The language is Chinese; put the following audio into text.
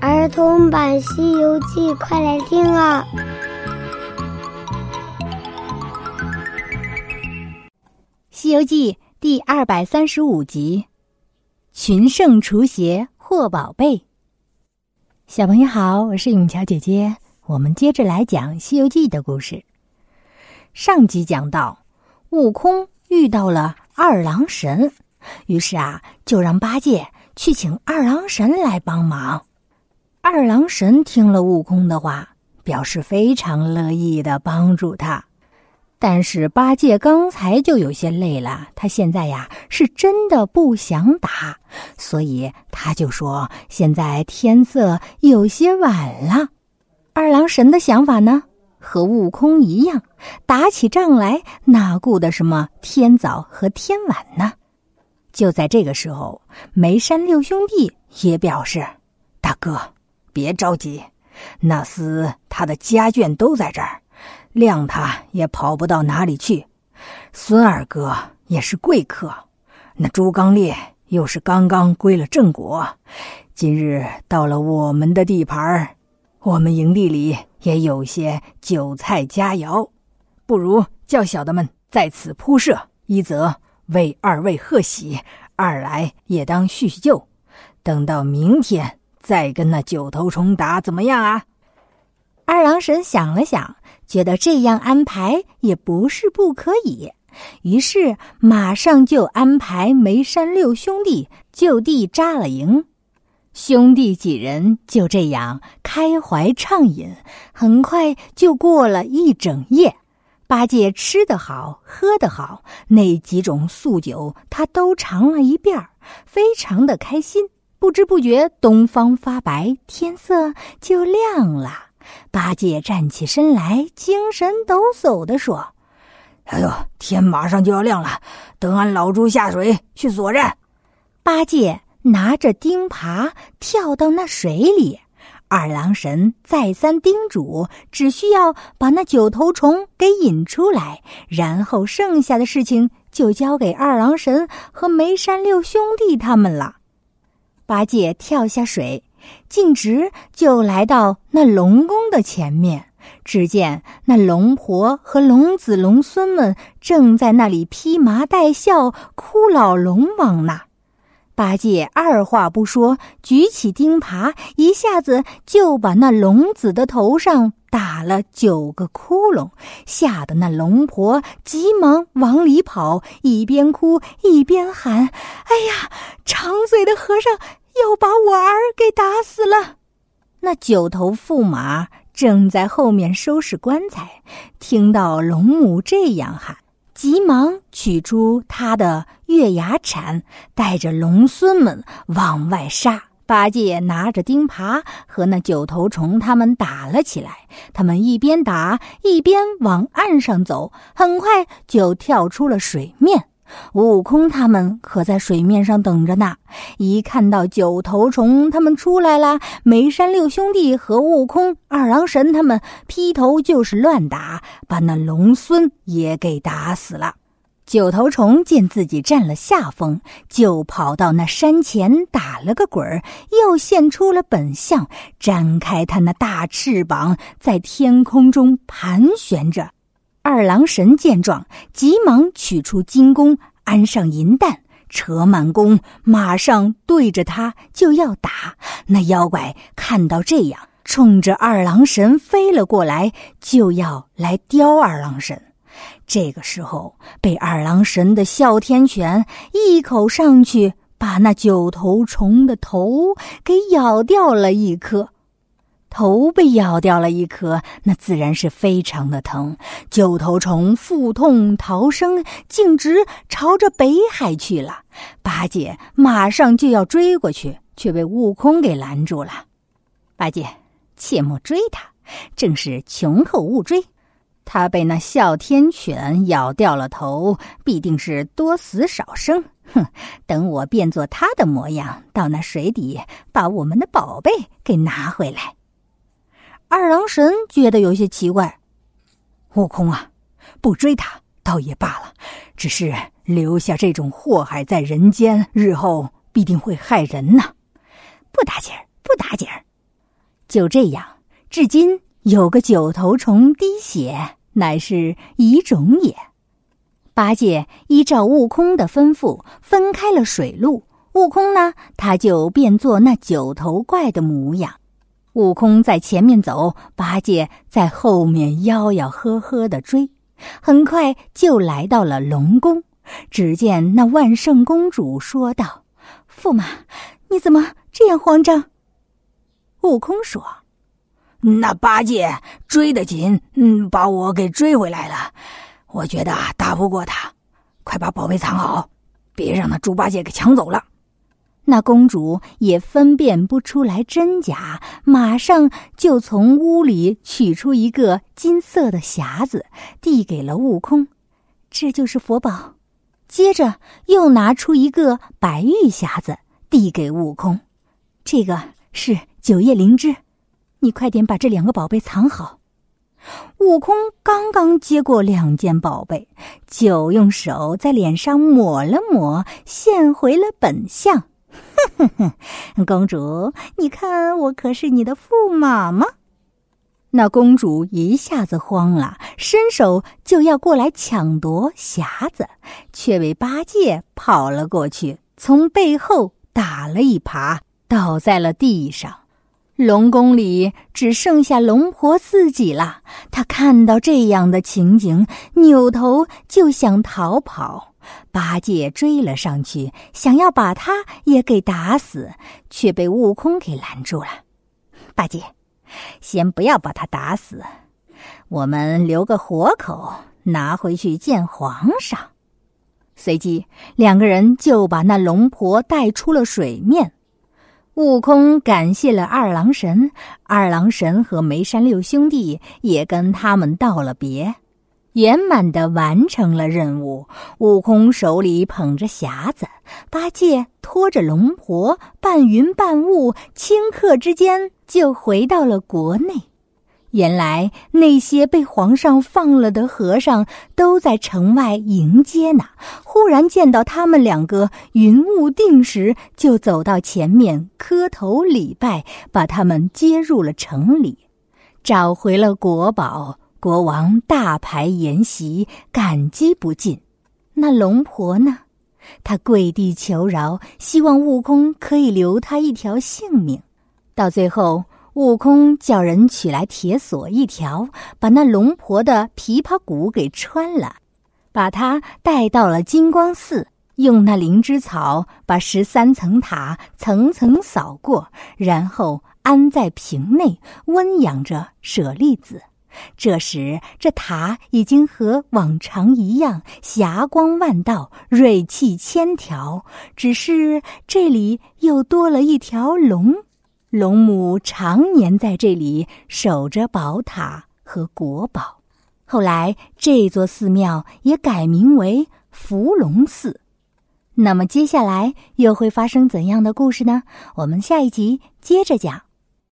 儿童版《西游记》，快来听啊！《西游记》第二百三十五集：群圣除邪获宝贝。小朋友好，我是永桥姐姐，我们接着来讲《西游记》的故事。上集讲到，悟空遇到了二郎神，于是啊，就让八戒去请二郎神来帮忙。二郎神听了悟空的话，表示非常乐意的帮助他。但是八戒刚才就有些累了，他现在呀是真的不想打，所以他就说：“现在天色有些晚了。”二郎神的想法呢，和悟空一样，打起仗来哪顾得什么天早和天晚呢？就在这个时候，梅山六兄弟也表示：“大哥。”别着急，那厮他的家眷都在这儿，谅他也跑不到哪里去。孙二哥也是贵客，那朱刚烈又是刚刚归了正果，今日到了我们的地盘我们营地里也有些酒菜佳肴，不如叫小的们在此铺设，一则为二位贺喜，二来也当叙叙旧。等到明天。再跟那九头虫打怎么样啊？二郎神想了想，觉得这样安排也不是不可以，于是马上就安排梅山六兄弟就地扎了营。兄弟几人就这样开怀畅饮，很快就过了一整夜。八戒吃得好，喝得好，那几种素酒他都尝了一遍非常的开心。不知不觉，东方发白，天色就亮了。八戒站起身来，精神抖擞的说：“哎呦，天马上就要亮了，等俺老猪下水去作战。”八戒拿着钉耙跳到那水里，二郎神再三叮嘱，只需要把那九头虫给引出来，然后剩下的事情就交给二郎神和梅山六兄弟他们了。八戒跳下水，径直就来到那龙宫的前面。只见那龙婆和龙子龙孙们正在那里披麻戴孝、哭老龙王呢。八戒二话不说，举起钉耙，一下子就把那龙子的头上打了九个窟窿，吓得那龙婆急忙往里跑，一边哭一边喊：“哎呀，长嘴的和尚！”要把我儿给打死了！那九头驸马正在后面收拾棺材，听到龙母这样喊，急忙取出他的月牙铲，带着龙孙们往外杀。八戒拿着钉耙和那九头虫他们打了起来，他们一边打一边往岸上走，很快就跳出了水面。悟空他们可在水面上等着呢。一看到九头虫他们出来了，梅山六兄弟和悟空、二郎神他们劈头就是乱打，把那龙孙也给打死了。九头虫见自己占了下风，就跑到那山前打了个滚儿，又现出了本相，展开他那大翅膀，在天空中盘旋着。二郎神见状，急忙取出金弓，安上银弹，扯满弓，马上对着他就要打。那妖怪看到这样，冲着二郎神飞了过来，就要来叼二郎神。这个时候，被二郎神的哮天犬一口上去，把那九头虫的头给咬掉了一颗。头被咬掉了一颗，那自然是非常的疼。九头虫腹痛逃生，径直朝着北海去了。八戒马上就要追过去，却被悟空给拦住了。八戒，切莫追他，正是穷寇勿追。他被那哮天犬咬掉了头，必定是多死少生。哼，等我变作他的模样，到那水底把我们的宝贝给拿回来。二郎神觉得有些奇怪，悟空啊，不追他倒也罢了，只是留下这种祸害在人间，日后必定会害人呐。不打紧儿，不打紧儿。就这样，至今有个九头虫滴血，乃是遗种也。八戒依照悟空的吩咐，分开了水路。悟空呢，他就变作那九头怪的模样。悟空在前面走，八戒在后面吆吆喝喝的追。很快就来到了龙宫。只见那万圣公主说道：“驸马，你怎么这样慌张？”悟空说：“那八戒追得紧，嗯，把我给追回来了。我觉得打不过他，快把宝贝藏好，别让那猪八戒给抢走了。”那公主也分辨不出来真假，马上就从屋里取出一个金色的匣子，递给了悟空：“这就是佛宝。”接着又拿出一个白玉匣子，递给悟空：“这个是九叶灵芝，你快点把这两个宝贝藏好。”悟空刚刚接过两件宝贝，就用手在脸上抹了抹，现回了本相。哼哼哼，公主，你看我可是你的驸马吗？那公主一下子慌了，伸手就要过来抢夺匣子，却被八戒跑了过去，从背后打了一耙，倒在了地上。龙宫里只剩下龙婆自己了。她看到这样的情景，扭头就想逃跑。八戒追了上去，想要把他也给打死，却被悟空给拦住了。八戒，先不要把他打死，我们留个活口，拿回去见皇上。随即，两个人就把那龙婆带出了水面。悟空感谢了二郎神，二郎神和梅山六兄弟也跟他们道了别。圆满的完成了任务。悟空手里捧着匣子，八戒拖着龙婆，半云半雾，顷刻之间就回到了国内。原来那些被皇上放了的和尚都在城外迎接呢。忽然见到他们两个云雾定时，就走到前面磕头礼拜，把他们接入了城里，找回了国宝。国王大排筵席，感激不尽。那龙婆呢？她跪地求饶，希望悟空可以留她一条性命。到最后，悟空叫人取来铁锁一条，把那龙婆的琵琶骨给穿了，把她带到了金光寺，用那灵芝草把十三层塔层层扫过，然后安在瓶内温养着舍利子。这时，这塔已经和往常一样霞光万道、锐气千条，只是这里又多了一条龙。龙母常年在这里守着宝塔和国宝。后来，这座寺庙也改名为伏龙寺。那么，接下来又会发生怎样的故事呢？我们下一集接着讲。